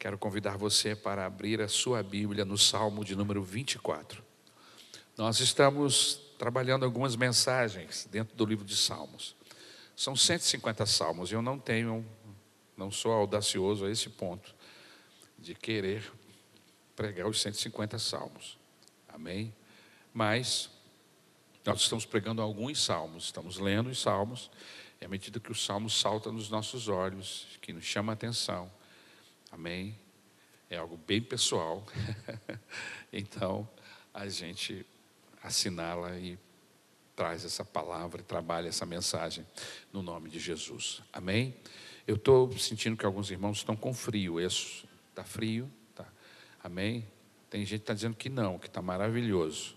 Quero convidar você para abrir a sua Bíblia no Salmo de número 24. Nós estamos trabalhando algumas mensagens dentro do livro de Salmos. São 150 salmos. Eu não tenho, não sou audacioso a esse ponto de querer pregar os 150 salmos. Amém? Mas nós estamos pregando alguns salmos, estamos lendo os salmos, e à medida que o salmo salta nos nossos olhos, que nos chama a atenção, amém? É algo bem pessoal, então a gente assinala e traz essa palavra, trabalha essa mensagem no nome de Jesus, amém? Eu estou sentindo que alguns irmãos estão com frio, isso, está frio, tá? amém? Tem gente que está dizendo que não, que está maravilhoso.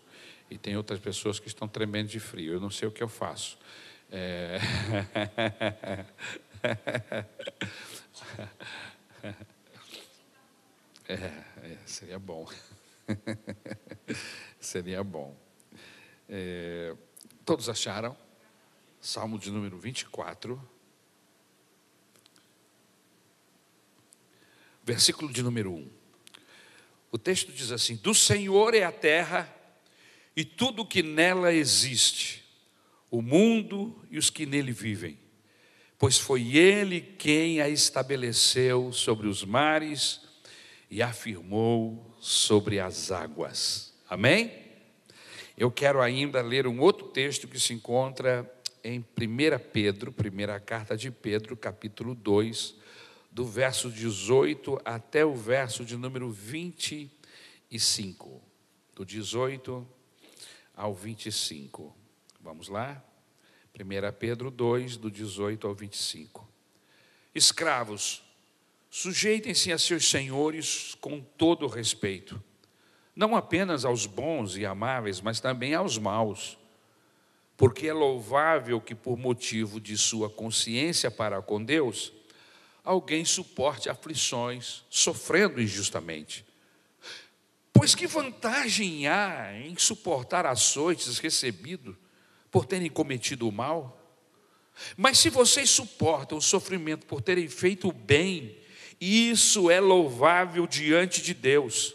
E tem outras pessoas que estão tremendo de frio. Eu não sei o que eu faço. É... É, é, seria bom. seria bom. É, todos acharam? Salmo de número 24. Versículo de número 1. O texto diz assim: Do Senhor é a terra e tudo que nela existe, o mundo e os que nele vivem, pois foi ele quem a estabeleceu sobre os mares e afirmou sobre as águas. Amém? Eu quero ainda ler um outro texto que se encontra em 1 Pedro, primeira carta de Pedro, capítulo 2, do verso 18 até o verso de número 25. Do 18 ao 25. Vamos lá? 1 Pedro 2, do 18 ao 25. Escravos, sujeitem-se a seus senhores com todo respeito, não apenas aos bons e amáveis, mas também aos maus, porque é louvável que, por motivo de sua consciência para com Deus, alguém suporte aflições, sofrendo injustamente. Pois que vantagem há em suportar açoites recebido por terem cometido o mal? Mas se vocês suportam o sofrimento por terem feito o bem, isso é louvável diante de Deus.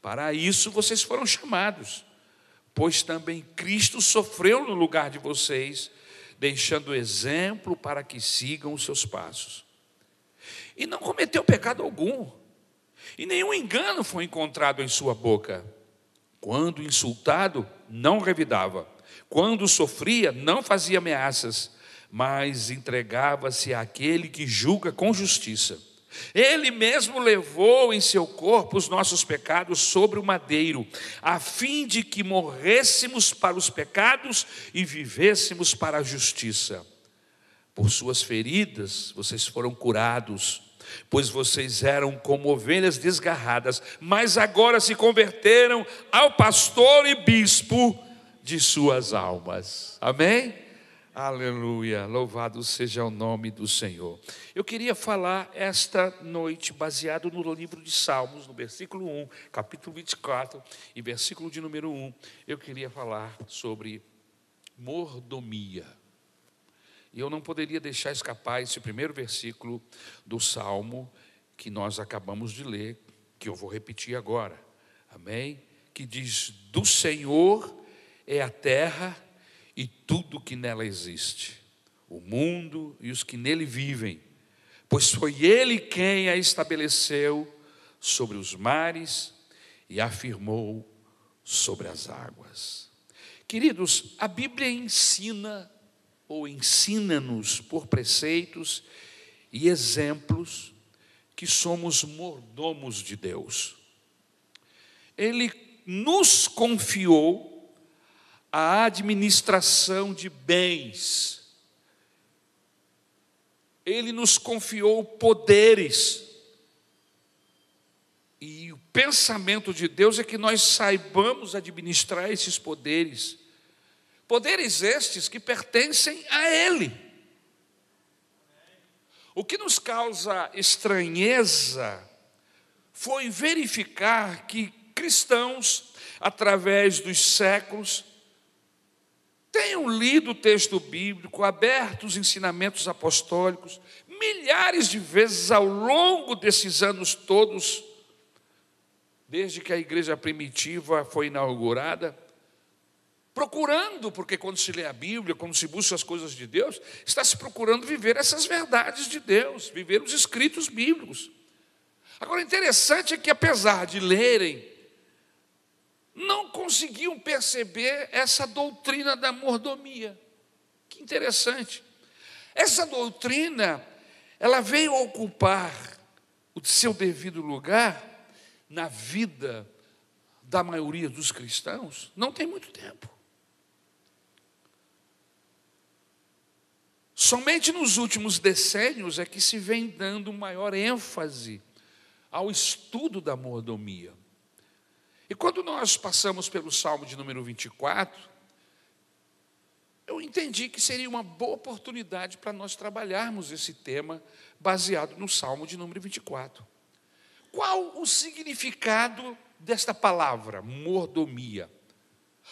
Para isso vocês foram chamados, pois também Cristo sofreu no lugar de vocês, deixando exemplo para que sigam os seus passos. E não cometeu pecado algum e nenhum engano foi encontrado em sua boca. Quando insultado, não revidava. Quando sofria, não fazia ameaças, mas entregava-se àquele que julga com justiça. Ele mesmo levou em seu corpo os nossos pecados sobre o madeiro, a fim de que morrêssemos para os pecados e vivêssemos para a justiça. Por suas feridas vocês foram curados pois vocês eram como ovelhas desgarradas, mas agora se converteram ao pastor e bispo de suas almas. Amém? Aleluia, louvado seja o nome do Senhor. Eu queria falar esta noite, baseado no livro de Salmos, no versículo 1, capítulo 24 e versículo de número 1, eu queria falar sobre mordomia. E eu não poderia deixar escapar esse primeiro versículo do Salmo que nós acabamos de ler, que eu vou repetir agora. Amém? Que diz: Do Senhor é a terra e tudo que nela existe, o mundo e os que nele vivem, pois foi Ele quem a estabeleceu sobre os mares e afirmou sobre as águas. Queridos, a Bíblia ensina ou ensina-nos por preceitos e exemplos que somos mordomos de Deus. Ele nos confiou a administração de bens, ele nos confiou poderes, e o pensamento de Deus é que nós saibamos administrar esses poderes. Poderes estes que pertencem a Ele. O que nos causa estranheza foi verificar que cristãos, através dos séculos, tenham lido o texto bíblico, aberto os ensinamentos apostólicos, milhares de vezes ao longo desses anos todos, desde que a igreja primitiva foi inaugurada, procurando, porque quando se lê a Bíblia, quando se busca as coisas de Deus, está se procurando viver essas verdades de Deus, viver os escritos bíblicos. Agora, interessante é que, apesar de lerem, não conseguiam perceber essa doutrina da mordomia. Que interessante. Essa doutrina, ela veio ocupar o seu devido lugar na vida da maioria dos cristãos, não tem muito tempo. Somente nos últimos decênios é que se vem dando maior ênfase ao estudo da mordomia. E quando nós passamos pelo Salmo de número 24, eu entendi que seria uma boa oportunidade para nós trabalharmos esse tema baseado no Salmo de número 24. Qual o significado desta palavra, mordomia?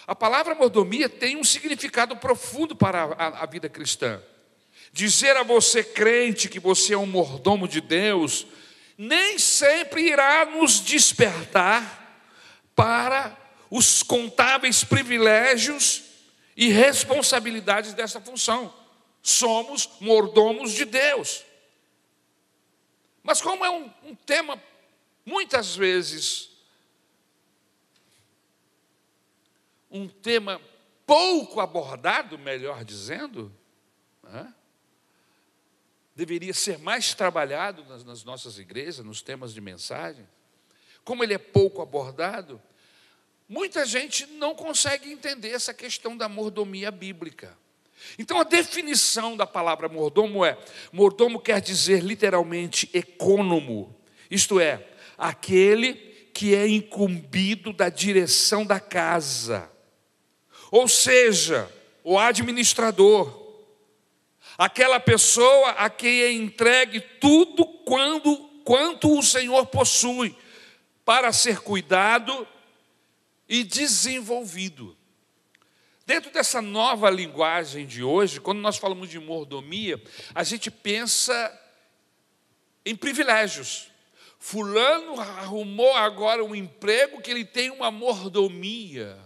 A palavra mordomia tem um significado profundo para a, a vida cristã. Dizer a você, crente, que você é um mordomo de Deus, nem sempre irá nos despertar para os contáveis privilégios e responsabilidades dessa função. Somos mordomos de Deus. Mas, como é um, um tema, muitas vezes, um tema pouco abordado, melhor dizendo, né? deveria ser mais trabalhado nas, nas nossas igrejas, nos temas de mensagem, como ele é pouco abordado, muita gente não consegue entender essa questão da mordomia bíblica. Então, a definição da palavra mordomo é: mordomo quer dizer literalmente econômo, isto é, aquele que é incumbido da direção da casa, ou seja, o administrador aquela pessoa a quem é entregue tudo quando, quanto o Senhor possui, para ser cuidado e desenvolvido. Dentro dessa nova linguagem de hoje, quando nós falamos de mordomia, a gente pensa em privilégios. Fulano arrumou agora um emprego que ele tem uma mordomia.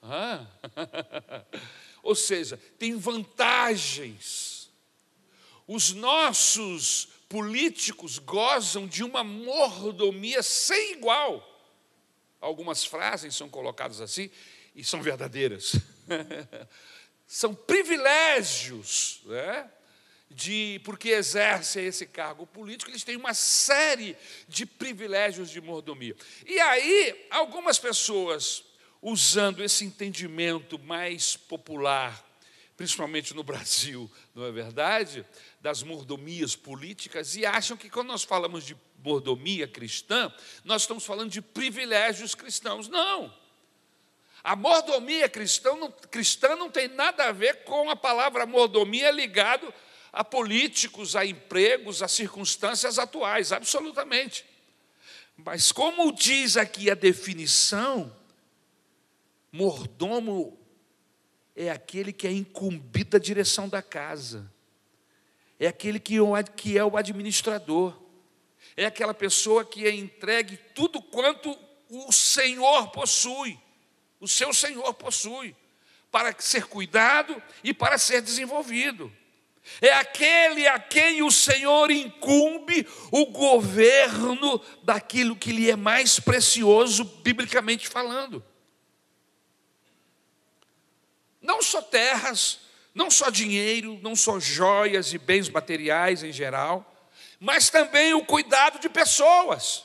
Ah. Ou seja, tem vantagens os nossos políticos gozam de uma mordomia sem igual. Algumas frases são colocadas assim e são verdadeiras. são privilégios, né? de porque exercem esse cargo político, eles têm uma série de privilégios de mordomia. E aí, algumas pessoas, usando esse entendimento mais popular, principalmente no Brasil, não é verdade? Das mordomias políticas e acham que quando nós falamos de mordomia cristã, nós estamos falando de privilégios cristãos. Não. A mordomia cristã não, cristã não tem nada a ver com a palavra mordomia ligado a políticos, a empregos, a circunstâncias atuais, absolutamente. Mas como diz aqui a definição, mordomo é aquele que é incumbido da direção da casa é aquele que é o administrador, é aquela pessoa que é entregue tudo quanto o Senhor possui, o seu Senhor possui, para ser cuidado e para ser desenvolvido. É aquele a quem o Senhor incumbe o governo daquilo que lhe é mais precioso, biblicamente falando. Não só terras, não só dinheiro, não só joias e bens materiais em geral, mas também o cuidado de pessoas.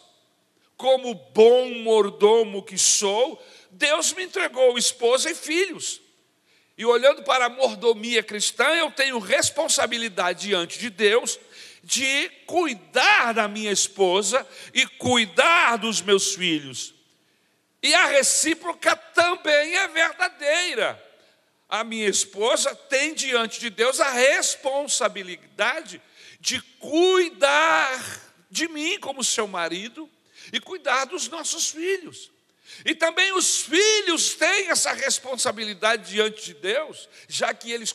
Como bom mordomo que sou, Deus me entregou esposa e filhos. E olhando para a mordomia cristã, eu tenho responsabilidade diante de Deus de cuidar da minha esposa e cuidar dos meus filhos. E a recíproca também é verdadeira a minha esposa tem diante de Deus a responsabilidade de cuidar de mim como seu marido e cuidar dos nossos filhos. E também os filhos têm essa responsabilidade diante de Deus, já que eles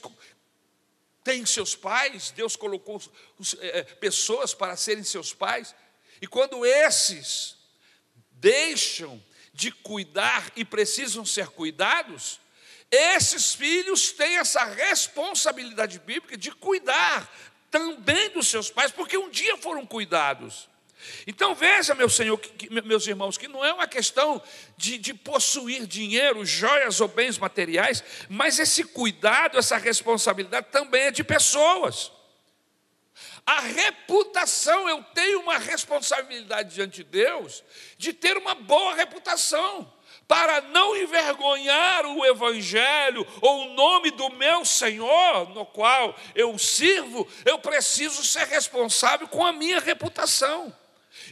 têm seus pais, Deus colocou é, pessoas para serem seus pais, e quando esses deixam de cuidar e precisam ser cuidados, esses filhos têm essa responsabilidade bíblica de cuidar também dos seus pais, porque um dia foram cuidados. Então veja, meu Senhor, que, meus irmãos, que não é uma questão de, de, possuir dinheiro, joias ou bens materiais, mas esse cuidado, essa responsabilidade também é de pessoas. A reputação, eu tenho uma responsabilidade diante de Deus de ter uma boa reputação para não envergonhar o Evangelho ou o nome do meu Senhor, no qual eu sirvo, eu preciso ser responsável com a minha reputação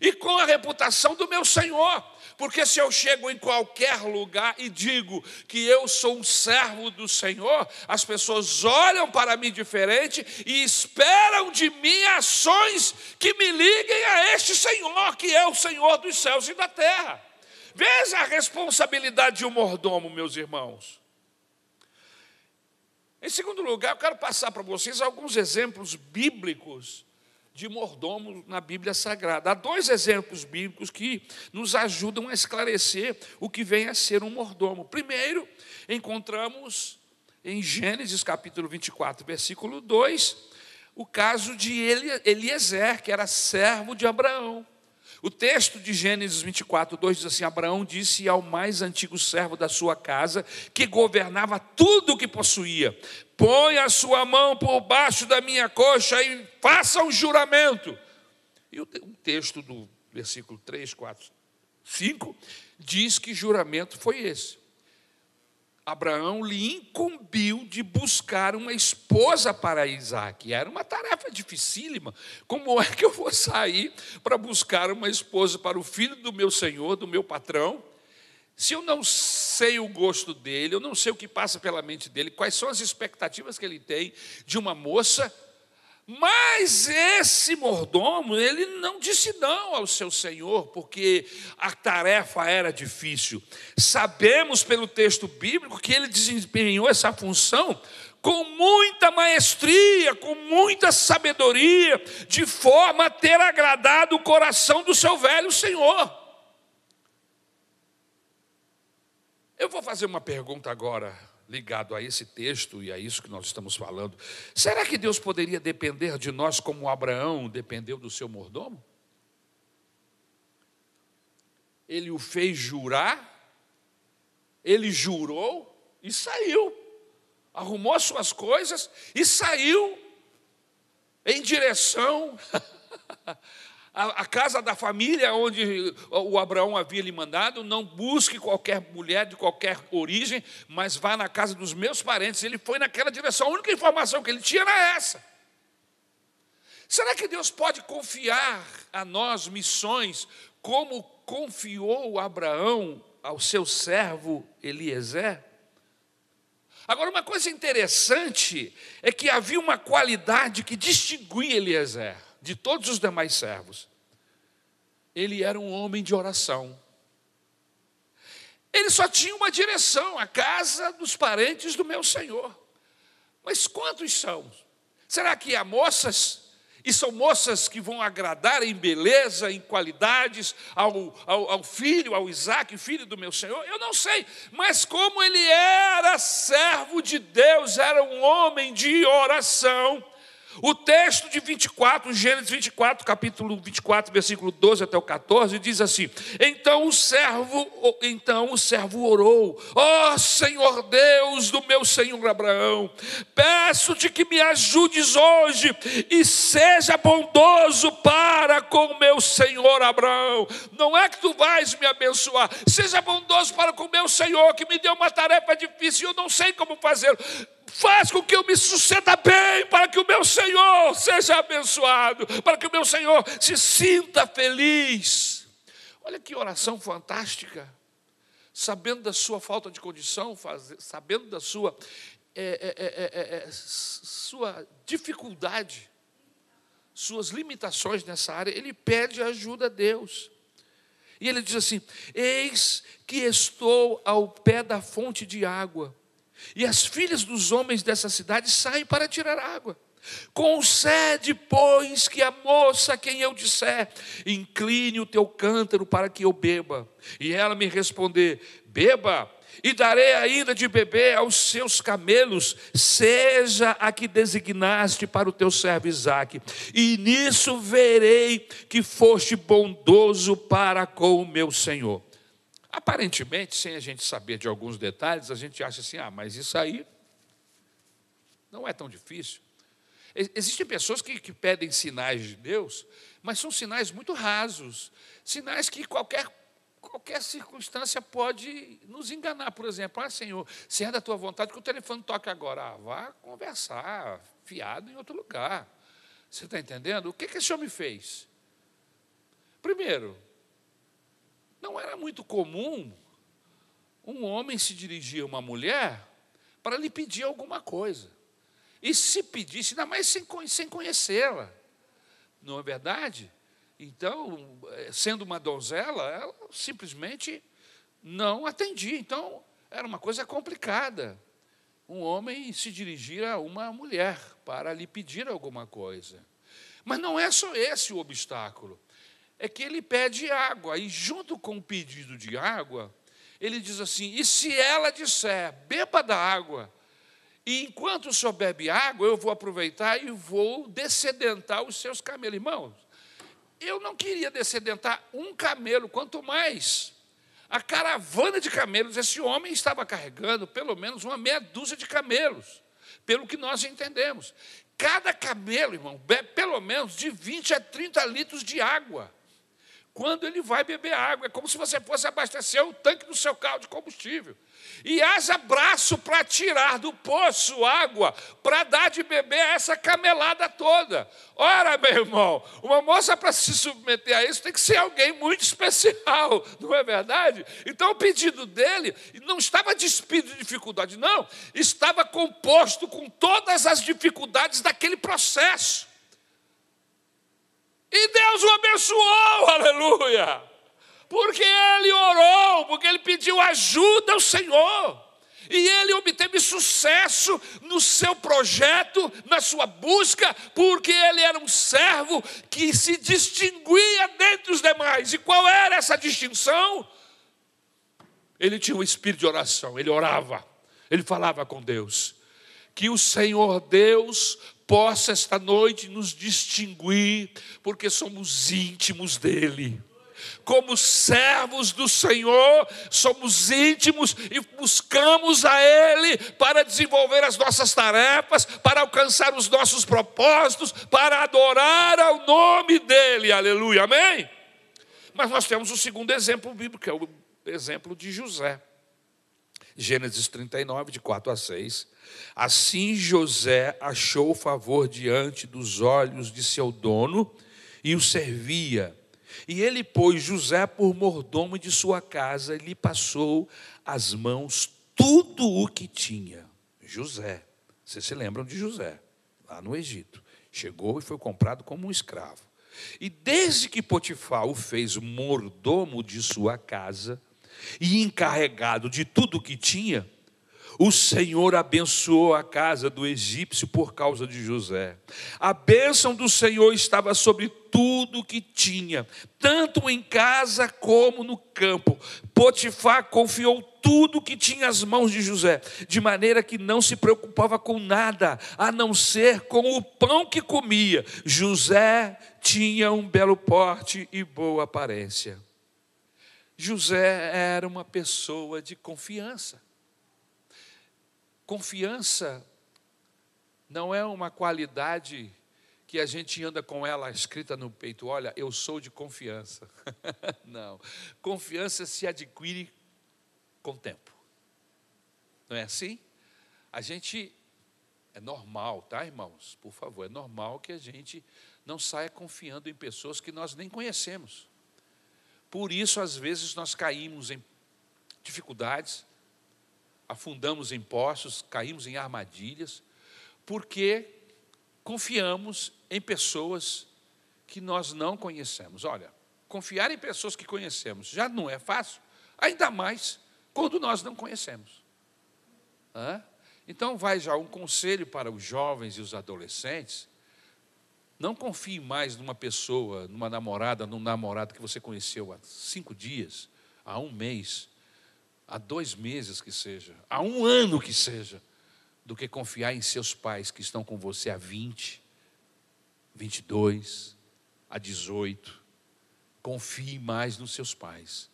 e com a reputação do meu Senhor. Porque se eu chego em qualquer lugar e digo que eu sou um servo do Senhor, as pessoas olham para mim diferente e esperam de mim ações que me liguem a este Senhor, que é o Senhor dos céus e da terra. Veja a responsabilidade de um mordomo, meus irmãos. Em segundo lugar, eu quero passar para vocês alguns exemplos bíblicos de mordomo na Bíblia Sagrada. Há dois exemplos bíblicos que nos ajudam a esclarecer o que vem a ser um mordomo. Primeiro, encontramos em Gênesis capítulo 24, versículo 2, o caso de Eliezer, que era servo de Abraão. O texto de Gênesis 24, 2 diz assim: Abraão disse ao mais antigo servo da sua casa, que governava tudo o que possuía: Põe a sua mão por baixo da minha coxa e faça um juramento. E o texto do versículo 3, 4, 5 diz que juramento foi esse. Abraão lhe incumbiu de buscar uma esposa para Isaac. Era uma tarefa dificílima. Como é que eu vou sair para buscar uma esposa para o filho do meu senhor, do meu patrão? Se eu não sei o gosto dele, eu não sei o que passa pela mente dele, quais são as expectativas que ele tem de uma moça, mas esse mordomo, ele não disse não ao seu senhor, porque a tarefa era difícil. Sabemos pelo texto bíblico que ele desempenhou essa função com muita maestria, com muita sabedoria, de forma a ter agradado o coração do seu velho senhor. Eu vou fazer uma pergunta agora ligado a esse texto e a isso que nós estamos falando. Será que Deus poderia depender de nós como Abraão dependeu do seu mordomo? Ele o fez jurar, ele jurou e saiu, arrumou as suas coisas e saiu em direção a, casa da família onde o Abraão havia lhe mandado, não busque qualquer mulher de qualquer origem, mas vá na casa dos meus parentes. Ele foi naquela direção, a única informação que ele tinha era essa. Será que Deus pode confiar a nós missões como confiou Abraão ao seu servo Eliezer? Agora, uma coisa interessante é que havia uma qualidade que distinguia Eliezer de todos os demais servos. Ele era um homem de oração. Ele só tinha uma direção, a casa dos parentes do meu Senhor. Mas quantos são? Será que há moças? E são moças que vão agradar em beleza, em qualidades ao, ao, ao, filho, ao Isaac, filho do meu Senhor? Eu não sei, mas como ele era servo de Deus, era um homem de oração, o texto de 24, Gênesis 24, capítulo 24, versículo 12 até o 14, diz assim: Então o servo, então o servo orou: Ó oh, Senhor Deus do meu Senhor Abraão, peço-te que me ajudes hoje e seja bondoso para com o meu Senhor Abraão. Não é que tu vais me abençoar, seja bondoso para com o meu Senhor, que me deu uma tarefa difícil, eu não sei como fazer faz com que eu me suceda bem, para que o meu Senhor seja abençoado, para que o meu Senhor se sinta feliz. Olha que oração fantástica. Sabendo da sua falta de condição, sabendo da sua, é é, é, é, é, sua dificuldade, suas limitações nessa área, ele pede ajuda a Deus. E ele diz assim: Eis que estou ao pé da fonte de água e as filhas dos homens dessa cidade saem para tirar água. Concede, pois, que a moça a quem eu disser, incline o teu cântaro para que eu beba. E ela me responder: Beba, e darei ainda de beber aos seus camelos, seja a que designaste para o teu servo Isaque. E nisso verei que foste bondoso para com o meu Senhor. Aparentemente, sem a gente saber de alguns detalhes, a gente acha assim: ah, mas isso aí não é tão difícil. Existem pessoas que, que pedem sinais de Deus, mas são sinais muito rasos, sinais que qualquer qualquer circunstância pode nos enganar. Por exemplo, ah, Senhor, se é da tua vontade que o telefone toque agora, ah, vá conversar, fiado em outro lugar. Você está entendendo? O que, que esse homem fez? Primeiro, não era muito comum um homem se dirigir a uma mulher para lhe pedir alguma coisa. E se pedisse, ainda mais sem, sem conhecê-la. Não é verdade? Então, eh, sendo uma donzela, ela simplesmente não atendia. Então, era uma coisa complicada. Um homem se dirigir a uma mulher para lhe pedir alguma coisa. Mas não é só esse o obstáculo. É que ele pede água, e junto com o pedido de água, ele diz assim: e se ela disser, beba da água, e enquanto o senhor bebe água, eu vou aproveitar e vou descedentar os seus camelos. Irmãos, eu não queria descedentar um camelo, quanto mais a caravana de camelos. Esse homem estava carregando pelo menos uma meia dúzia de camelos, pelo que nós entendemos. Cada camelo, irmão, bebe pelo menos de 20 a 30 litros de água quando ele vai beber água. É como se você fosse abastecer o tanque do seu carro de combustível. E haja braço para tirar do poço água, para dar de beber a essa camelada toda. Ora, meu irmão, uma moça para se submeter a isso tem que ser alguém muito especial, não é verdade? Então o pedido dele não estava despido de dificuldade, não, estava composto com todas as dificuldades daquele processo. E Deus o abençoou, aleluia. Porque ele orou, porque ele pediu ajuda ao Senhor. E ele obteve sucesso no seu projeto, na sua busca, porque ele era um servo que se distinguia dentre os demais. E qual era essa distinção? Ele tinha um espírito de oração, ele orava, ele falava com Deus. Que o Senhor Deus possa esta noite nos distinguir, porque somos íntimos dEle. Como servos do Senhor, somos íntimos e buscamos a Ele para desenvolver as nossas tarefas, para alcançar os nossos propósitos, para adorar ao nome dEle, aleluia, amém? Mas nós temos o segundo exemplo bíblico, que é o exemplo de José. Gênesis 39, de 4 a 6. Assim José achou favor diante dos olhos de seu dono e o servia. E ele pôs José por mordomo de sua casa e lhe passou as mãos tudo o que tinha. José, vocês se lembram de José, lá no Egito. Chegou e foi comprado como um escravo. E desde que Potifar o fez mordomo de sua casa e encarregado de tudo o que tinha, o Senhor abençoou a casa do egípcio por causa de José. A bênção do Senhor estava sobre tudo que tinha, tanto em casa como no campo. Potifar confiou tudo que tinha às mãos de José, de maneira que não se preocupava com nada, a não ser com o pão que comia. José tinha um belo porte e boa aparência. José era uma pessoa de confiança. Confiança não é uma qualidade que a gente anda com ela escrita no peito, olha, eu sou de confiança. não. Confiança se adquire com tempo. Não é assim? A gente é normal, tá, irmãos? Por favor, é normal que a gente não saia confiando em pessoas que nós nem conhecemos. Por isso, às vezes, nós caímos em dificuldades, afundamos em poços, caímos em armadilhas, porque confiamos em pessoas que nós não conhecemos. Olha, confiar em pessoas que conhecemos já não é fácil, ainda mais quando nós não conhecemos. Então, vai já um conselho para os jovens e os adolescentes. Não confie mais numa pessoa, numa namorada, num namorado que você conheceu há cinco dias, há um mês, há dois meses que seja, há um ano que seja, do que confiar em seus pais que estão com você há 20, 22, há 18. Confie mais nos seus pais.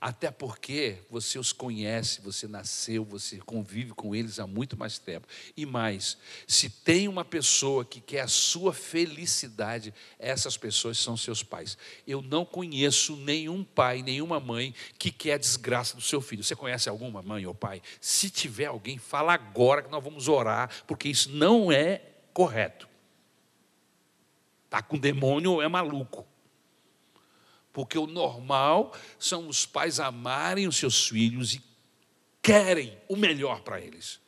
Até porque você os conhece, você nasceu, você convive com eles há muito mais tempo. E mais, se tem uma pessoa que quer a sua felicidade, essas pessoas são seus pais. Eu não conheço nenhum pai, nenhuma mãe que quer a desgraça do seu filho. Você conhece alguma mãe ou pai? Se tiver alguém, fala agora que nós vamos orar, porque isso não é correto. Está com demônio ou é maluco. Porque o normal são os pais amarem os seus filhos e querem o melhor para eles.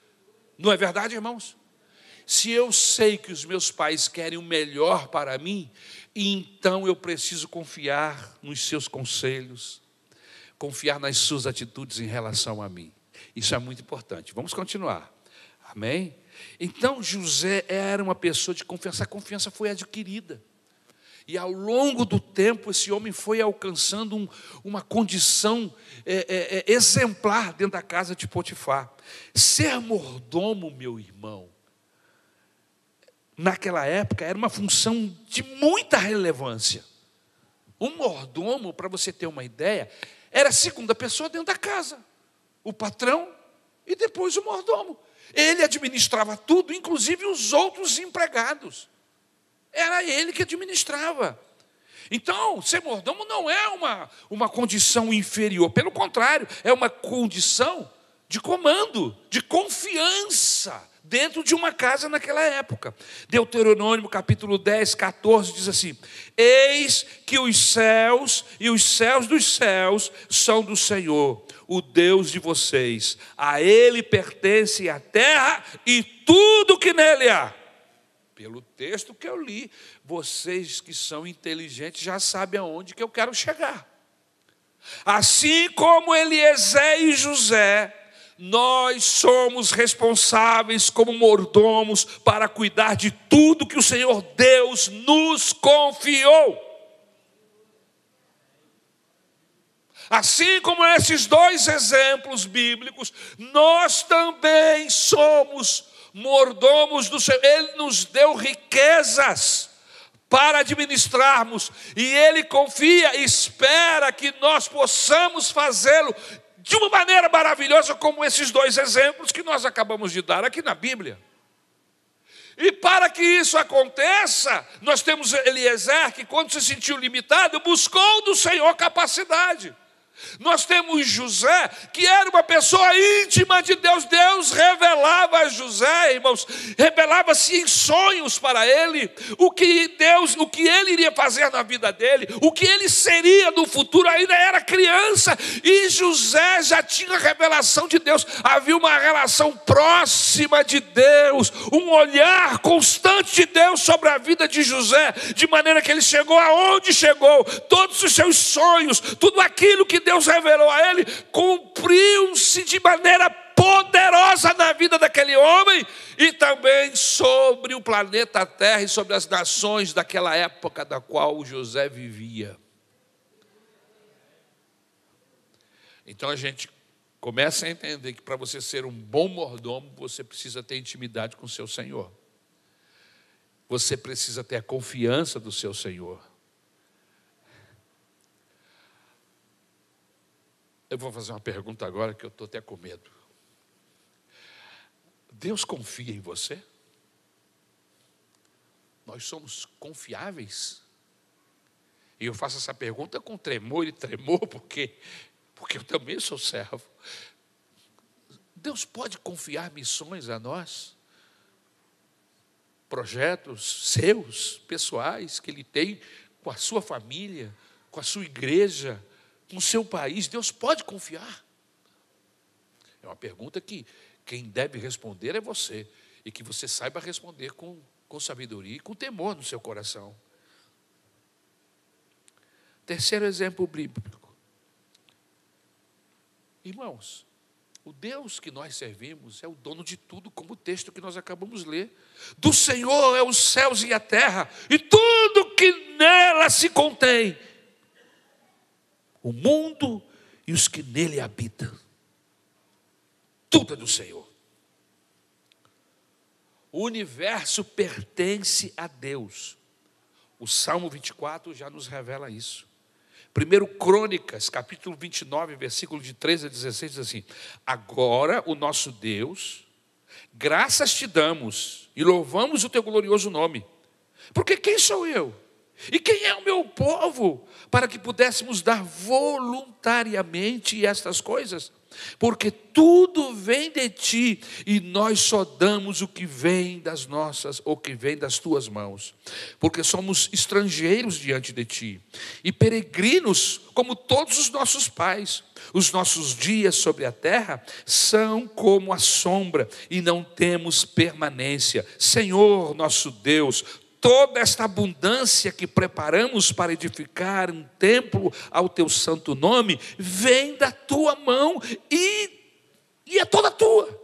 Não é verdade, irmãos? Se eu sei que os meus pais querem o melhor para mim, então eu preciso confiar nos seus conselhos, confiar nas suas atitudes em relação a mim. Isso é muito importante. Vamos continuar. Amém? Então José era uma pessoa de confiança, a confiança foi adquirida. E ao longo do tempo, esse homem foi alcançando um, uma condição é, é, é, exemplar dentro da casa de Potifar. Ser mordomo, meu irmão, naquela época era uma função de muita relevância. Um mordomo, para você ter uma ideia, era a segunda pessoa dentro da casa. O patrão e depois o mordomo. Ele administrava tudo, inclusive os outros empregados. Era ele que administrava. Então, ser mordomo não é uma, uma condição inferior, pelo contrário, é uma condição de comando, de confiança dentro de uma casa naquela época. Deuteronômio capítulo 10, 14 diz assim: Eis que os céus e os céus dos céus são do Senhor, o Deus de vocês. A Ele pertence a terra e tudo que nele há pelo texto que eu li, vocês que são inteligentes já sabem aonde que eu quero chegar. Assim como Eliezer e José, nós somos responsáveis como mordomos para cuidar de tudo que o Senhor Deus nos confiou. Assim como esses dois exemplos bíblicos, nós também somos mordomos do Senhor. Ele nos deu riquezas para administrarmos, e Ele confia e espera que nós possamos fazê-lo de uma maneira maravilhosa, como esses dois exemplos que nós acabamos de dar aqui na Bíblia. E para que isso aconteça, nós temos Eliezer que, quando se sentiu limitado, buscou do Senhor capacidade. Nós temos José, que era uma pessoa íntima de Deus. Deus revelava a José, irmãos, revelava-se em sonhos para ele o que Deus, o que ele iria fazer na vida dele, o que ele seria no futuro. Ainda era criança e José já tinha revelação de Deus. Havia uma relação próxima de Deus, um olhar constante de Deus sobre a vida de José, de maneira que ele chegou aonde chegou, todos os seus sonhos, tudo aquilo que Deus revelou a ele, cumpriu-se de maneira poderosa na vida daquele homem e também sobre o planeta Terra e sobre as nações daquela época da qual José vivia. Então a gente começa a entender que para você ser um bom mordomo, você precisa ter intimidade com o seu Senhor. Você precisa ter a confiança do seu Senhor. Eu vou fazer uma pergunta agora que eu estou até com medo. Deus confia em você? Nós somos confiáveis? E eu faço essa pergunta com tremor e tremor, porque, porque eu também sou servo. Deus pode confiar missões a nós? Projetos seus, pessoais, que Ele tem com a sua família, com a sua igreja, com o seu país, Deus pode confiar? É uma pergunta que quem deve responder é você, e que você saiba responder com, com sabedoria e com temor no seu coração. Terceiro exemplo bíblico. Irmãos, O Deus que nós servimos é o dono de tudo, como o texto que nós acabamos de ler. Do Senhor é os céus e a terra, e tudo que nela se contém. O mundo e os que nele habitam. Tudo é do Senhor. O universo pertence a Deus. O Salmo 24 já nos revela isso. Primeiro Crônicas, capítulo 29, versículo de 13 a 16, diz assim: Agora o nosso Deus, graças te damos e louvamos o teu glorioso nome. Porque quem sou eu? E quem é o meu povo para que pudéssemos dar voluntariamente estas coisas? porque tudo vem de ti e nós só damos o que vem das nossas ou que vem das tuas mãos, porque somos estrangeiros diante de ti e peregrinos como todos os nossos pais. Os nossos dias sobre a terra são como a sombra e não temos permanência. Senhor, nosso Deus, toda esta abundância que preparamos para edificar um templo ao teu santo nome, vem da tua mão e, e é toda tua.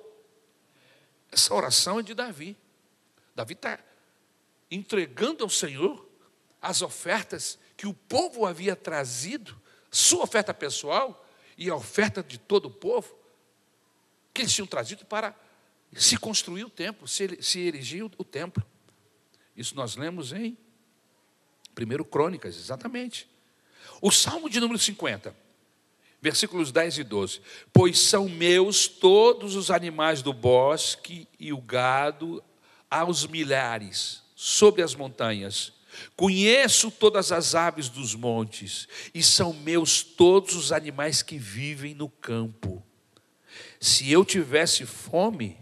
Essa oração é de Davi. Davi está entregando ao Senhor as ofertas que o povo havia trazido, sua oferta pessoal e a oferta de todo o povo, que eles tinham trazido para se construir o templo, se, erigir o templo. Isso nós lemos em 1 Crônicas, exatamente. O Salmo de número 50, versículos 10 e 12. Pois são meus todos os animais do bosque e o gado aos milhares, sobre as montanhas. Conheço todas as aves dos montes, e são meus todos os animais que vivem no campo. Se eu tivesse fome,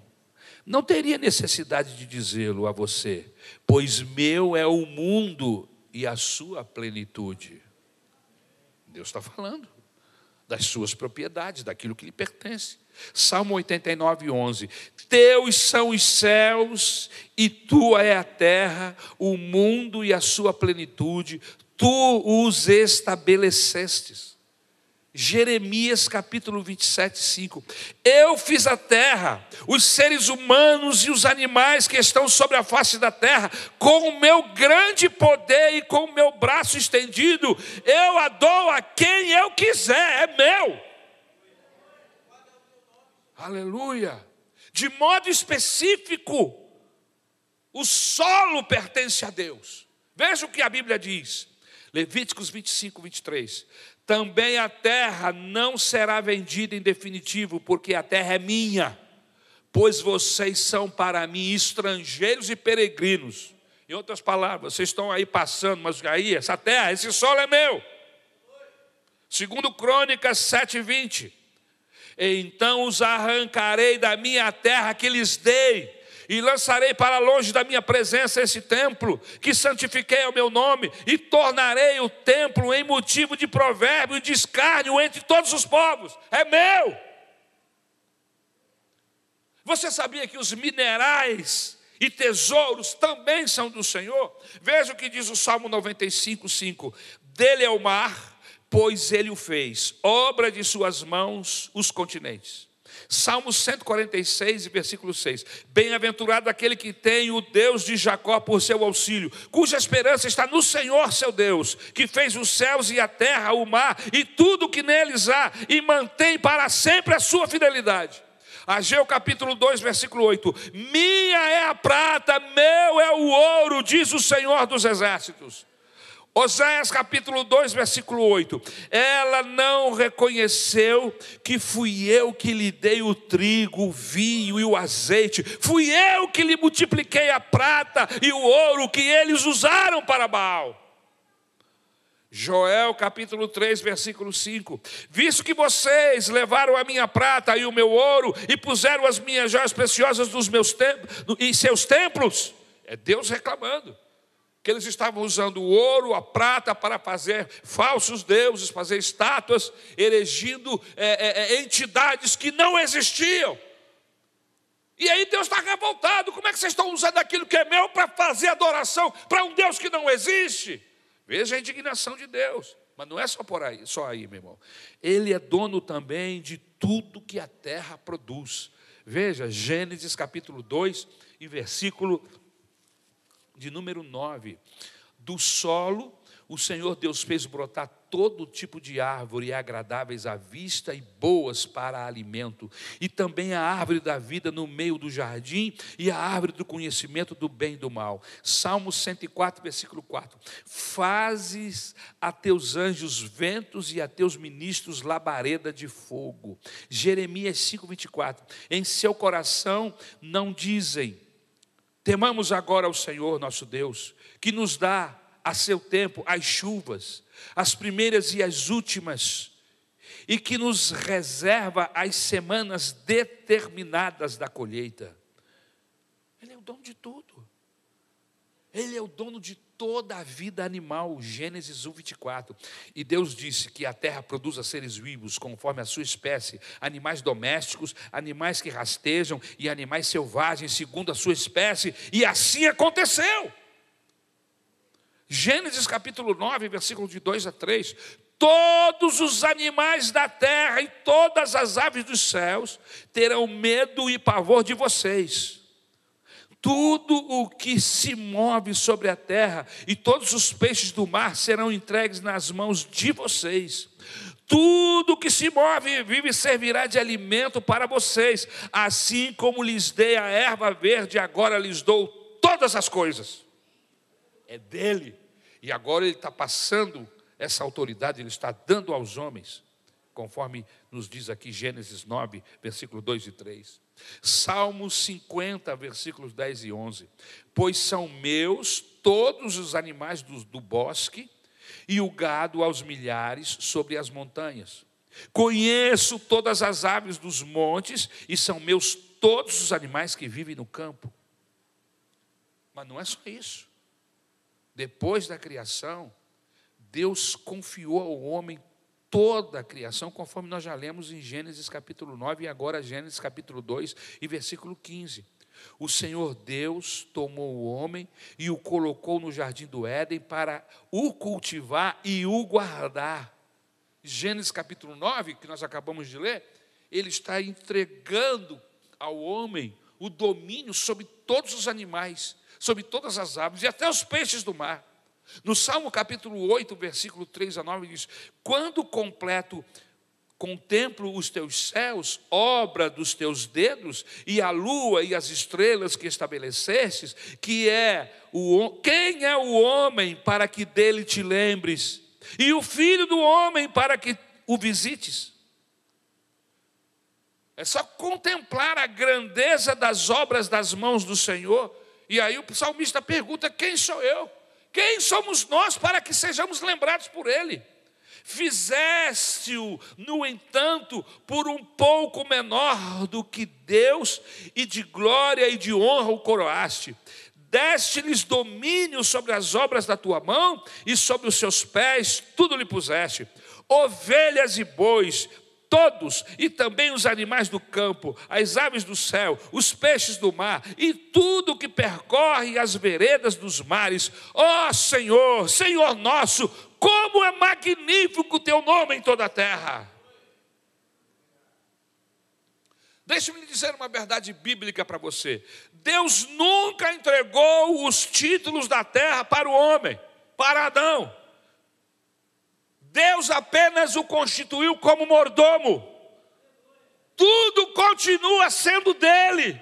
não teria necessidade de dizê-lo a você, pois meu é o mundo e a sua plenitude. Deus está falando das suas propriedades, daquilo que lhe pertence. Salmo 89, 11: Teus são os céus e tua é a terra, o mundo e a sua plenitude, tu os estabelecestes. Jeremias capítulo 27, 5. Eu fiz a terra, os seres humanos e os animais que estão sobre a face da terra, com o meu grande poder e com o meu braço estendido, eu a dou a quem eu quiser, é meu. Aleluia. De modo específico, o solo pertence a Deus. Veja o que a Bíblia diz. Levíticos 25, 23. Também a terra não será vendida em definitivo, porque a terra é minha, pois vocês são para mim estrangeiros e peregrinos. Em outras palavras, vocês estão aí passando, mas aí, essa terra, esse solo é meu. Segundo Crônicas 7,20. Então os arrancarei da minha terra que lhes dei e lançarei para longe da minha presença esse templo, que santifiquei ao meu nome, e tornarei o templo em motivo de provérbio e de escárnio entre todos os povos. É meu. Você sabia que os minerais e tesouros também são do Senhor? Veja o que diz o Salmo 95, 5: Dele é o mar, pois ele o fez, obra de suas mãos os continentes. Salmo 146, versículo 6. Bem-aventurado aquele que tem o Deus de Jacó por seu auxílio, cuja esperança está no Senhor seu Deus, que fez os céus e a terra, o mar e tudo que neles há, e mantém para sempre a sua fidelidade. Ageu capítulo 2, versículo 8: Minha é a prata, meu é o ouro, diz o Senhor dos exércitos. Oséias capítulo 2, versículo 8. Ela não reconheceu que fui eu que lhe dei o trigo, o vinho e o azeite, fui eu que lhe multipliquei a prata e o ouro que eles usaram para Baal. Joel capítulo 3, versículo 5: Visto que vocês levaram a minha prata e o meu ouro e puseram as minhas joias preciosas nos meus templos, em seus templos, é Deus reclamando que eles estavam usando o ouro, a prata para fazer falsos deuses, fazer estátuas, erigindo é, é, é, entidades que não existiam. E aí Deus está revoltado. Como é que vocês estão usando aquilo que é meu para fazer adoração para um Deus que não existe? Veja a indignação de Deus. Mas não é só por aí, só aí, meu irmão. Ele é dono também de tudo que a terra produz. Veja, Gênesis capítulo 2 e versículo de número 9. Do solo o Senhor Deus fez brotar todo tipo de árvore agradáveis à vista e boas para alimento, e também a árvore da vida no meio do jardim e a árvore do conhecimento do bem e do mal. Salmo 104, versículo 4. Fazes a teus anjos ventos e a teus ministros labareda de fogo. Jeremias 5, 24. Em seu coração não dizem, temamos agora ao Senhor nosso Deus, que nos dá a seu tempo as chuvas, as primeiras e as últimas, e que nos reserva as semanas determinadas da colheita. Ele é o dono de tudo. Ele é o dono de toda a vida animal, Gênesis 1, 24. E Deus disse que a terra produza seres vivos conforme a sua espécie, animais domésticos, animais que rastejam e animais selvagens segundo a sua espécie, e assim aconteceu. Gênesis capítulo 9, versículo de 2 a 3. Todos os animais da terra e todas as aves dos céus terão medo e pavor de vocês. Tudo o que se move sobre a terra e todos os peixes do mar serão entregues nas mãos de vocês. Tudo que se move e vive servirá de alimento para vocês, assim como lhes dei a erva verde, agora lhes dou todas as coisas. É dele. E agora ele está passando essa autoridade, ele está dando aos homens, conforme nos diz aqui Gênesis 9, versículo 2 e 3. Salmos 50, versículos 10 e 11. Pois são meus todos os animais do, do bosque e o gado aos milhares sobre as montanhas. Conheço todas as aves dos montes e são meus todos os animais que vivem no campo. Mas não é só isso. Depois da criação, Deus confiou ao homem toda a criação, conforme nós já lemos em Gênesis capítulo 9 e agora Gênesis capítulo 2 e versículo 15. O Senhor Deus tomou o homem e o colocou no jardim do Éden para o cultivar e o guardar. Gênesis capítulo 9, que nós acabamos de ler, ele está entregando ao homem o domínio sobre todos os animais sobre todas as aves e até os peixes do mar. No Salmo capítulo 8, versículo 3 a 9, diz: Quando completo contemplo os teus céus, obra dos teus dedos, e a lua e as estrelas que estabelecestes, que é o quem é o homem para que dele te lembres, e o filho do homem para que o visites. É só contemplar a grandeza das obras das mãos do Senhor e aí o salmista pergunta: quem sou eu? Quem somos nós para que sejamos lembrados por Ele? Fizeste-o, no entanto, por um pouco menor do que Deus, e de glória e de honra o coroaste. Deste-lhes domínio sobre as obras da tua mão, e sobre os seus pés tudo lhe puseste. Ovelhas e bois, todos, e também os animais do campo, as aves do céu, os peixes do mar, e tudo que percorre as veredas dos mares. Ó oh, Senhor, Senhor nosso, como é magnífico o teu nome em toda a terra. Deixe-me dizer uma verdade bíblica para você. Deus nunca entregou os títulos da terra para o homem, para Adão. Deus apenas o constituiu como mordomo. Tudo continua sendo dele.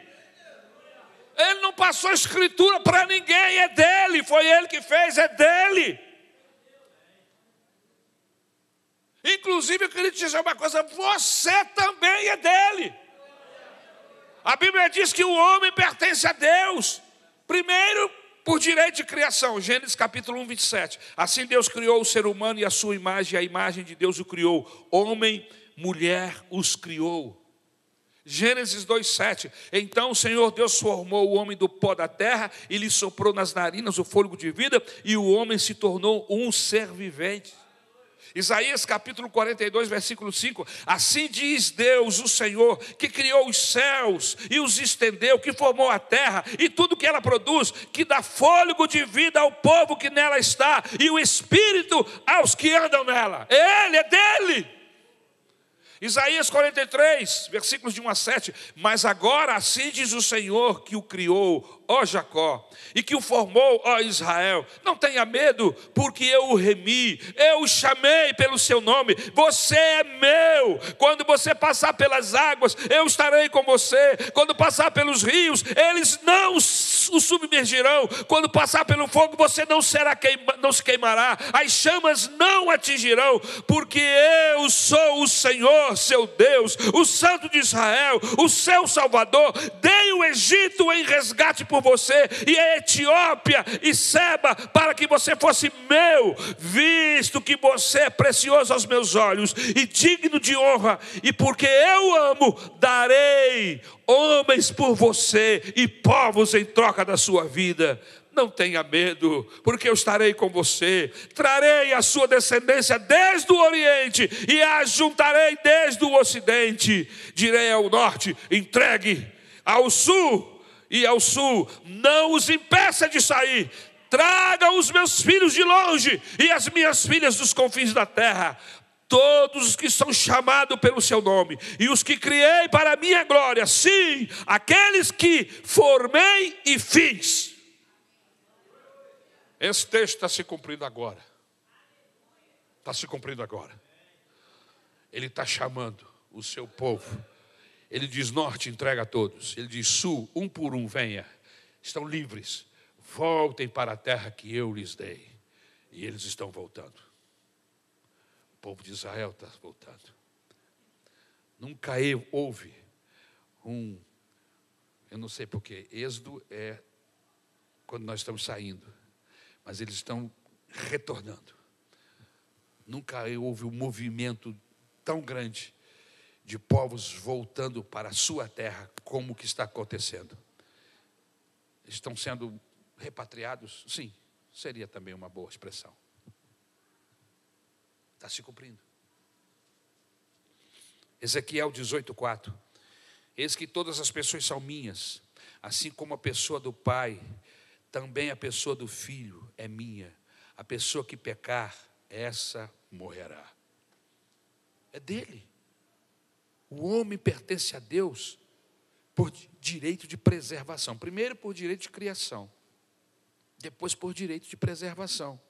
Ele não passou escritura para ninguém, é dele, foi ele que fez, é dele. Inclusive, eu queria te dizer uma coisa: você também é dele. A Bíblia diz que o homem pertence a Deus. Primeiro, por direito de criação, Gênesis capítulo 1, 27. Assim Deus criou o ser humano e a sua imagem, a imagem de Deus o criou. Homem, mulher os criou. Gênesis 2,7. Então o Senhor Deus formou o homem do pó da terra e lhe soprou nas narinas o fôlego de vida, e o homem se tornou um ser vivente. Isaías capítulo 42, versículo 5: Assim diz Deus, o Senhor, que criou os céus e os estendeu, que formou a terra e tudo que ela produz, que dá fôlego de vida ao povo que nela está e o espírito aos que andam nela. Ele é dele. Isaías 43, versículos de 1 a 7. Mas agora assim diz o Senhor que o criou, ó Jacó, e que o formou, ó Israel. Não tenha medo, porque eu o remi, eu o chamei pelo seu nome. Você é meu. Quando você passar pelas águas, eu estarei com você. Quando passar pelos rios, eles não o submergirão. Quando passar pelo fogo, você não será queima, não se queimará. As chamas não atingirão, porque eu sou o Senhor, seu Deus, o Santo de Israel, o seu Salvador. Dei o Egito em resgate por você e a Etiópia e Seba para que você fosse meu, visto que você é precioso aos meus olhos e digno de honra, e porque eu amo, darei homens por você e povos em troca da sua vida. Não tenha medo, porque eu estarei com você. Trarei a sua descendência desde o Oriente e a juntarei desde o Ocidente. Direi ao norte: entregue, ao sul e ao sul, não os impeça de sair. Traga os meus filhos de longe e as minhas filhas dos confins da terra todos os que são chamados pelo seu nome, e os que criei para a minha glória, sim, aqueles que formei e fiz. Esse texto está se cumprindo agora. Está se cumprindo agora. Ele está chamando o seu povo. Ele diz: Norte, entrega a todos. Ele diz: Sul, um por um, venha. Estão livres. Voltem para a terra que eu lhes dei. E eles estão voltando. O povo de Israel está voltando. Nunca houve um. Eu não sei porquê. Êxodo é quando nós estamos saindo mas eles estão retornando. Nunca houve um movimento tão grande de povos voltando para a sua terra como que está acontecendo. Estão sendo repatriados? Sim, seria também uma boa expressão. Está se cumprindo. Ezequiel 18,4. Eis que todas as pessoas são minhas, assim como a pessoa do Pai também a pessoa do filho é minha. A pessoa que pecar, essa morrerá. É dele. O homem pertence a Deus por direito de preservação. Primeiro por direito de criação, depois por direito de preservação.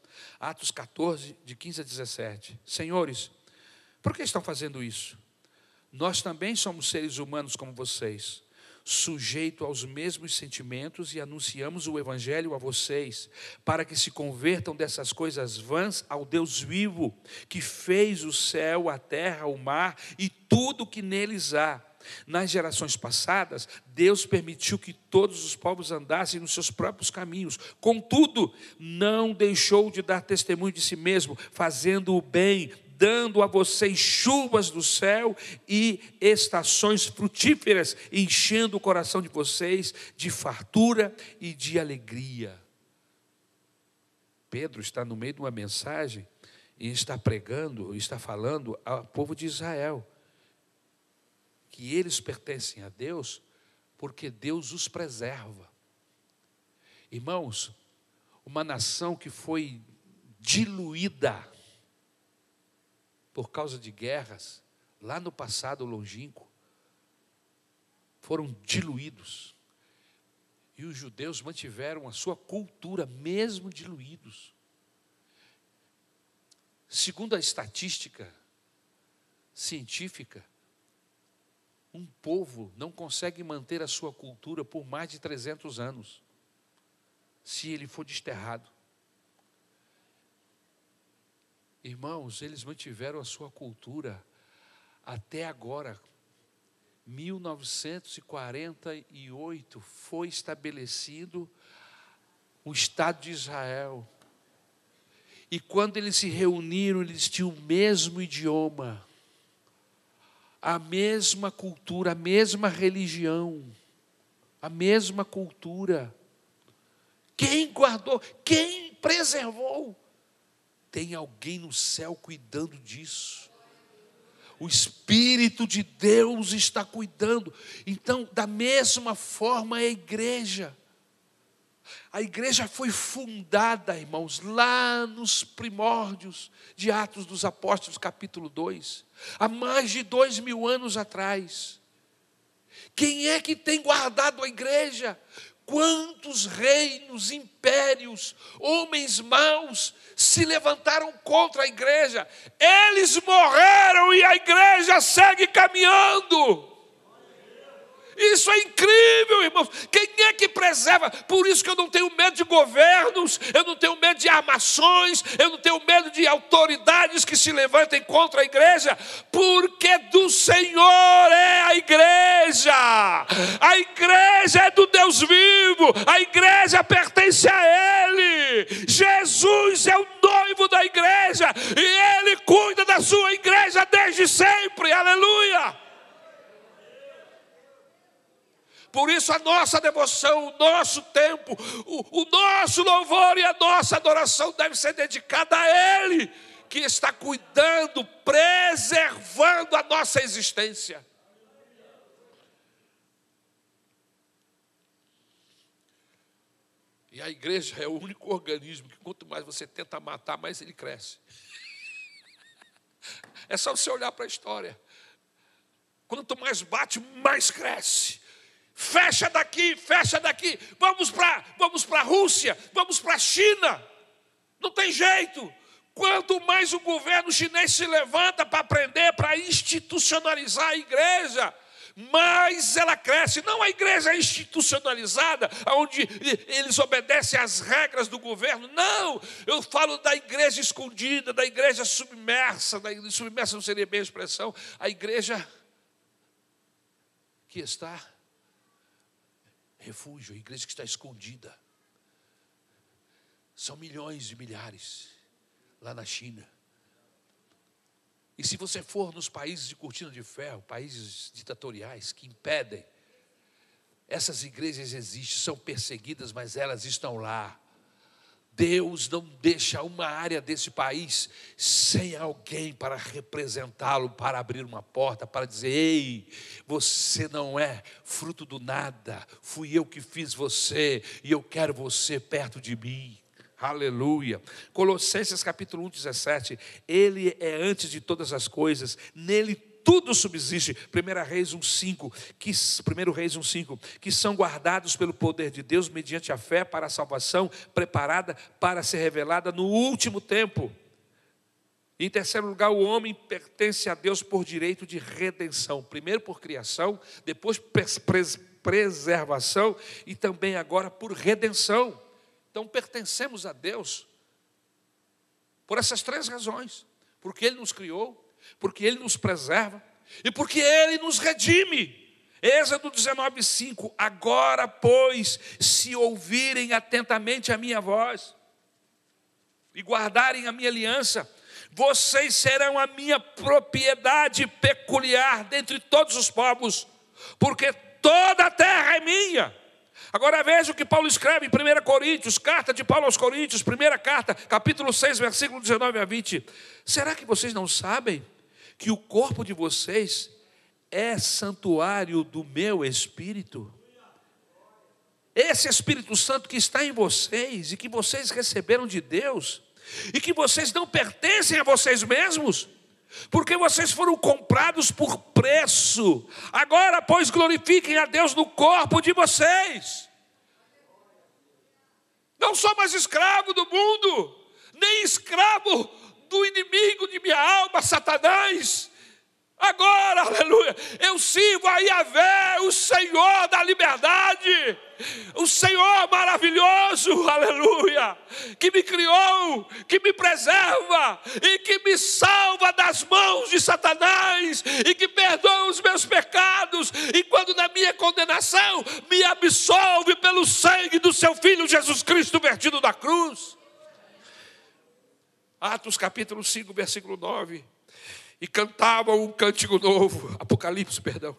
Atos 14, de 15 a 17. Senhores, por que estão fazendo isso? Nós também somos seres humanos como vocês sujeito aos mesmos sentimentos e anunciamos o Evangelho a vocês, para que se convertam dessas coisas vãs ao Deus vivo, que fez o céu, a terra, o mar e tudo que neles há. Nas gerações passadas, Deus permitiu que todos os povos andassem nos seus próprios caminhos. Contudo, não deixou de dar testemunho de si mesmo, fazendo o bem, dando a vocês chuvas do céu e estações frutíferas, enchendo o coração de vocês de fartura e de alegria. Pedro está no meio de uma mensagem e está pregando, está falando ao povo de Israel que eles pertencem a Deus porque Deus os preserva. Irmãos, uma nação que foi diluída por causa de guerras, lá no passado longínquo, foram diluídos. E os judeus mantiveram a sua cultura, mesmo diluídos. Segundo a estatística científica, um povo não consegue manter a sua cultura por mais de 300 anos, se ele for desterrado. Irmãos, eles mantiveram a sua cultura até agora. 1948 foi estabelecido o Estado de Israel. E quando eles se reuniram, eles tinham o mesmo idioma, a mesma cultura, a mesma religião, a mesma cultura. Quem guardou? Quem preservou? Tem alguém no céu cuidando disso. O Espírito de Deus está cuidando. Então, da mesma forma, a igreja. A igreja foi fundada, irmãos, lá nos primórdios de Atos dos Apóstolos, capítulo 2, há mais de dois mil anos atrás. Quem é que tem guardado a igreja? Quantos reinos, impérios, homens maus se levantaram contra a igreja? Eles morreram e a igreja segue caminhando. Isso é incrível, irmãos. Quem é que preserva? Por isso que eu não tenho medo de governos, eu não tenho medo de armações, eu não tenho medo de autoridades que se levantem contra a igreja, porque do Senhor é a igreja. A igreja é do Deus vivo, a igreja pertence a Ele. Jesus é o noivo da igreja e Ele cuida da sua igreja desde sempre. Aleluia. Por isso, a nossa devoção, o nosso tempo, o, o nosso louvor e a nossa adoração deve ser dedicada a Ele, que está cuidando, preservando a nossa existência. E a igreja é o único organismo que, quanto mais você tenta matar, mais ele cresce. É só você olhar para a história. Quanto mais bate, mais cresce fecha daqui, fecha daqui, vamos para vamos a Rússia, vamos para a China. Não tem jeito. Quanto mais o governo chinês se levanta para aprender, para institucionalizar a igreja, mais ela cresce. Não a igreja institucionalizada, onde eles obedecem às regras do governo. Não, eu falo da igreja escondida, da igreja submersa. Da igreja, submersa não seria bem a expressão. A igreja que está refúgio, a igreja que está escondida. São milhões de milhares lá na China. E se você for nos países de cortina de ferro, países ditatoriais que impedem, essas igrejas existem, são perseguidas, mas elas estão lá. Deus não deixa uma área desse país sem alguém para representá-lo, para abrir uma porta, para dizer: ei, você não é fruto do nada, fui eu que fiz você e eu quero você perto de mim. Aleluia. Colossenses capítulo 1, 17. Ele é antes de todas as coisas, nele tudo subsiste. 1 Reis 1,5, que, 1 Reis 1,5, que são guardados pelo poder de Deus mediante a fé para a salvação, preparada para ser revelada no último tempo. Em terceiro lugar, o homem pertence a Deus por direito de redenção. Primeiro por criação, depois preservação e também agora por redenção. Então pertencemos a Deus por essas três razões: porque Ele nos criou, porque Ele nos preserva e porque Ele nos redime. Êxodo 19:5 Agora, pois, se ouvirem atentamente a minha voz e guardarem a minha aliança, vocês serão a minha propriedade peculiar dentre todos os povos, porque toda a terra é minha. Agora veja o que Paulo escreve em 1 Coríntios, carta de Paulo aos Coríntios, primeira carta, capítulo 6, versículo 19 a 20. Será que vocês não sabem? Que o corpo de vocês é santuário do meu espírito. Esse Espírito Santo que está em vocês e que vocês receberam de Deus, e que vocês não pertencem a vocês mesmos, porque vocês foram comprados por preço. Agora, pois, glorifiquem a Deus no corpo de vocês. Não sou mais escravo do mundo, nem escravo do inimigo de minha alma, Satanás. Agora, aleluia, eu sirvo a Yahvé, o Senhor da liberdade, o Senhor maravilhoso, aleluia, que me criou, que me preserva e que me salva das mãos de Satanás e que perdoa os meus pecados e quando na minha condenação me absolve pelo sangue do seu Filho Jesus Cristo vertido da cruz. Atos capítulo 5, versículo 9. E cantavam um cântico novo, Apocalipse, perdão.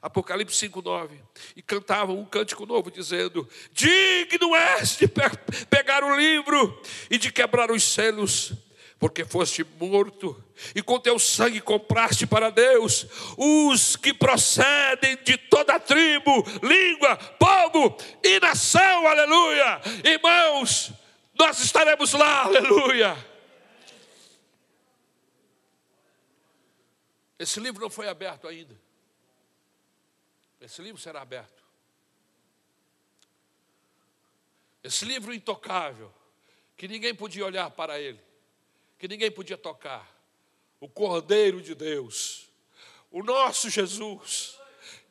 Apocalipse 5, 9. E cantavam um cântico novo, dizendo: Digno és de pe pegar o livro e de quebrar os selos, porque foste morto, e com teu sangue compraste para Deus os que procedem de toda tribo, língua, povo e nação, aleluia. Irmãos, nós estaremos lá, aleluia. Esse livro não foi aberto ainda. Esse livro será aberto. Esse livro intocável, que ninguém podia olhar para ele que ninguém podia tocar. O Cordeiro de Deus, o nosso Jesus,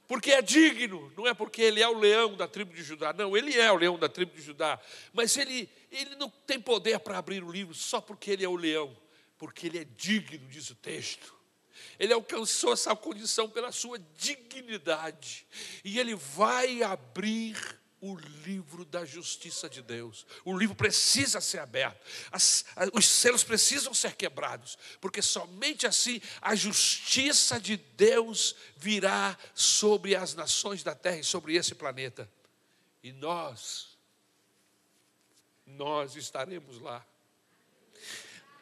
porque é digno, não é porque ele é o leão da tribo de Judá, não, ele é o leão da tribo de Judá, mas ele, ele não tem poder para abrir o livro só porque ele é o leão, porque ele é digno, diz o texto. Ele alcançou essa condição pela sua dignidade, e ele vai abrir o livro da justiça de Deus. O livro precisa ser aberto, As, os selos precisam ser quebrados, porque somente assim a justiça de Deus virá sobre as nações da terra e sobre esse planeta. E nós, nós estaremos lá,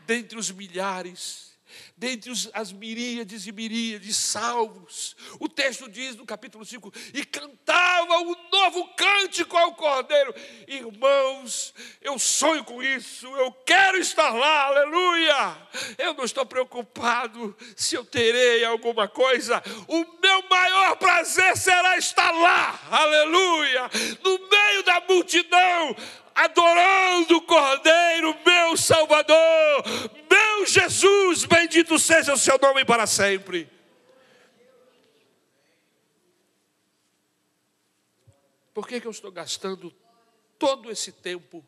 dentre os milhares dentre as miríades e miríades salvos. O texto diz no capítulo 5: e cantava um novo cântico ao Cordeiro. Irmãos, eu sonho com isso, eu quero estar lá, aleluia. Eu não estou preocupado se eu terei alguma coisa, o meu maior prazer será estar lá, aleluia, no meio da multidão adorando o Cordeiro, meu Salvador, meu Jesus, bendito seja o seu nome para sempre. Por que, que eu estou gastando todo esse tempo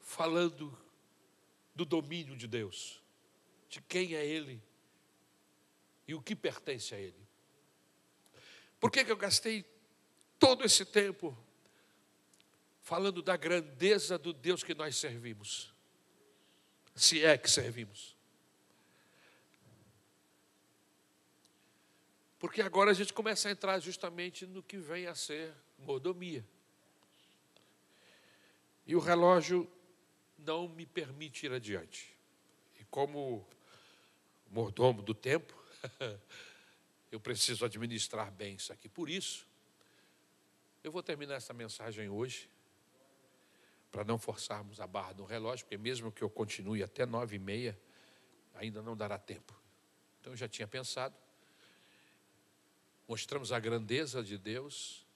falando do domínio de Deus, de quem é Ele e o que pertence a Ele? Por que, que eu gastei todo esse tempo falando da grandeza do Deus que nós servimos. Se é que servimos. Porque agora a gente começa a entrar justamente no que vem a ser mordomia. E o relógio não me permite ir adiante. E como mordomo do tempo, eu preciso administrar bem isso aqui. Por isso, eu vou terminar essa mensagem hoje para não forçarmos a barra do relógio, porque mesmo que eu continue até nove e meia, ainda não dará tempo. Então eu já tinha pensado. Mostramos a grandeza de Deus,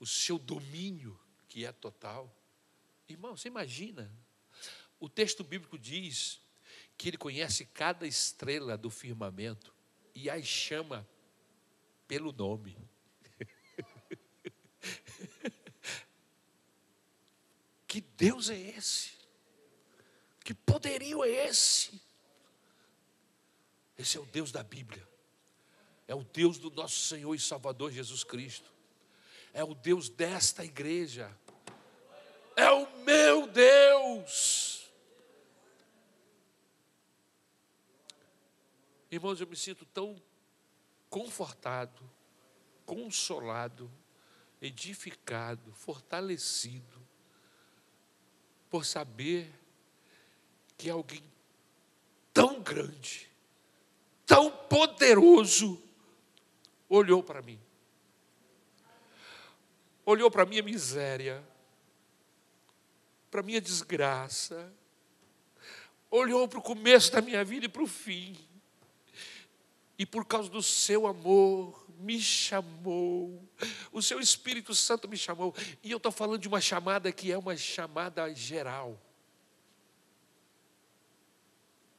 o seu domínio, que é total. Irmão, você imagina? O texto bíblico diz que ele conhece cada estrela do firmamento e as chama pelo nome. Que Deus é esse? Que poderio é esse? Esse é o Deus da Bíblia. É o Deus do nosso Senhor e Salvador Jesus Cristo. É o Deus desta igreja. É o meu Deus. Irmãos, eu me sinto tão confortado, consolado, edificado, fortalecido por saber que alguém tão grande, tão poderoso, olhou para mim. Olhou para a minha miséria, para a minha desgraça, olhou para o começo da minha vida e para o fim. E por causa do seu amor, me chamou, o seu Espírito Santo me chamou, e eu estou falando de uma chamada que é uma chamada geral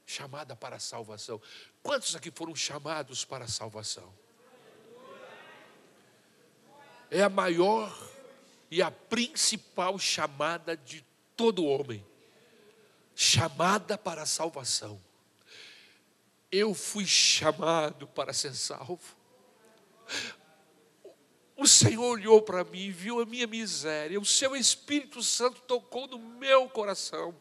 chamada para a salvação. Quantos aqui foram chamados para a salvação? É a maior e a principal chamada de todo homem chamada para a salvação. Eu fui chamado para ser salvo. O Senhor olhou para mim, viu a minha miséria, o seu Espírito Santo tocou no meu coração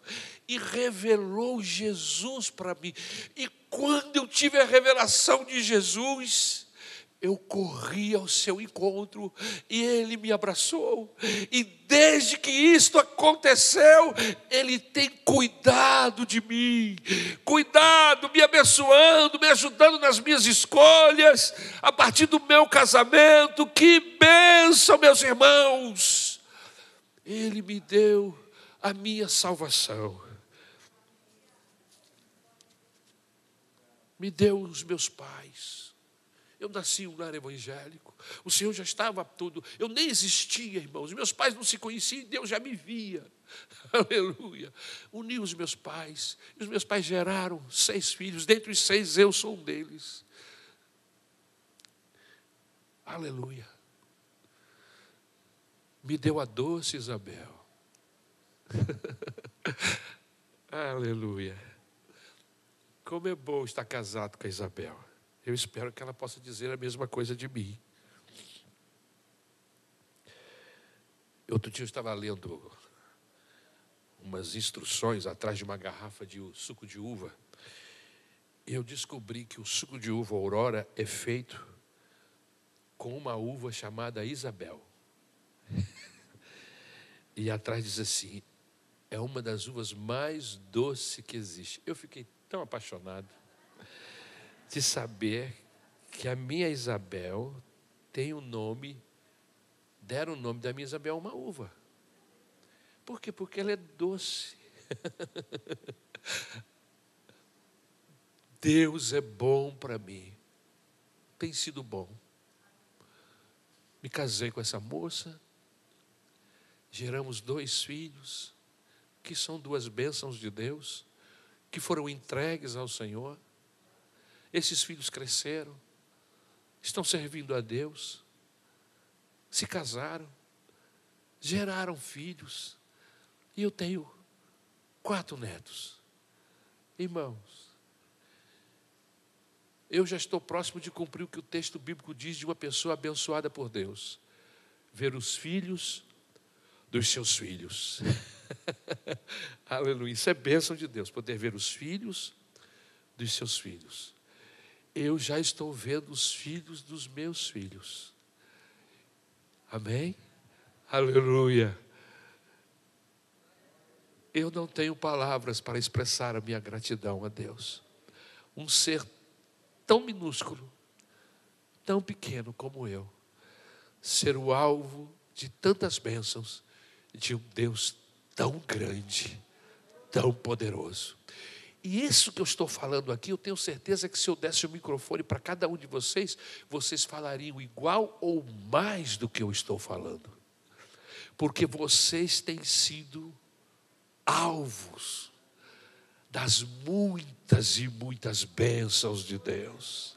e revelou Jesus para mim. E quando eu tive a revelação de Jesus, eu corri ao seu encontro e ele me abraçou. E desde que isto aconteceu, ele tem cuidado de mim, cuidado, me abençoando, me ajudando nas minhas escolhas, a partir do meu casamento. Que bênção, meus irmãos! Ele me deu a minha salvação. Me deu os meus pais. Eu nasci em um lar evangélico. O Senhor já estava tudo. Eu nem existia, irmãos. Meus pais não se conheciam e Deus já me via. Aleluia. Uniu os meus pais. E os meus pais geraram seis filhos. Dentre os seis, eu sou um deles. Aleluia. Me deu a doce Isabel. Aleluia. Como é bom estar casado com a Isabel. Eu espero que ela possa dizer a mesma coisa de mim. Outro dia eu estava lendo umas instruções atrás de uma garrafa de suco de uva. Eu descobri que o suco de uva Aurora é feito com uma uva chamada Isabel. e atrás diz assim: é uma das uvas mais doces que existe. Eu fiquei tão apaixonado de saber que a minha Isabel tem o um nome, deram o nome da minha Isabel uma uva. Por quê? Porque ela é doce. Deus é bom para mim. Tem sido bom. Me casei com essa moça, geramos dois filhos que são duas bênçãos de Deus, que foram entregues ao Senhor. Esses filhos cresceram, estão servindo a Deus, se casaram, geraram filhos, e eu tenho quatro netos. Irmãos, eu já estou próximo de cumprir o que o texto bíblico diz de uma pessoa abençoada por Deus: ver os filhos dos seus filhos. Aleluia. Isso é bênção de Deus, poder ver os filhos dos seus filhos. Eu já estou vendo os filhos dos meus filhos. Amém? Aleluia. Eu não tenho palavras para expressar a minha gratidão a Deus. Um ser tão minúsculo, tão pequeno como eu, ser o alvo de tantas bênçãos de um Deus tão grande, tão poderoso. E isso que eu estou falando aqui, eu tenho certeza que se eu desse o microfone para cada um de vocês, vocês falariam igual ou mais do que eu estou falando. Porque vocês têm sido alvos das muitas e muitas bênçãos de Deus.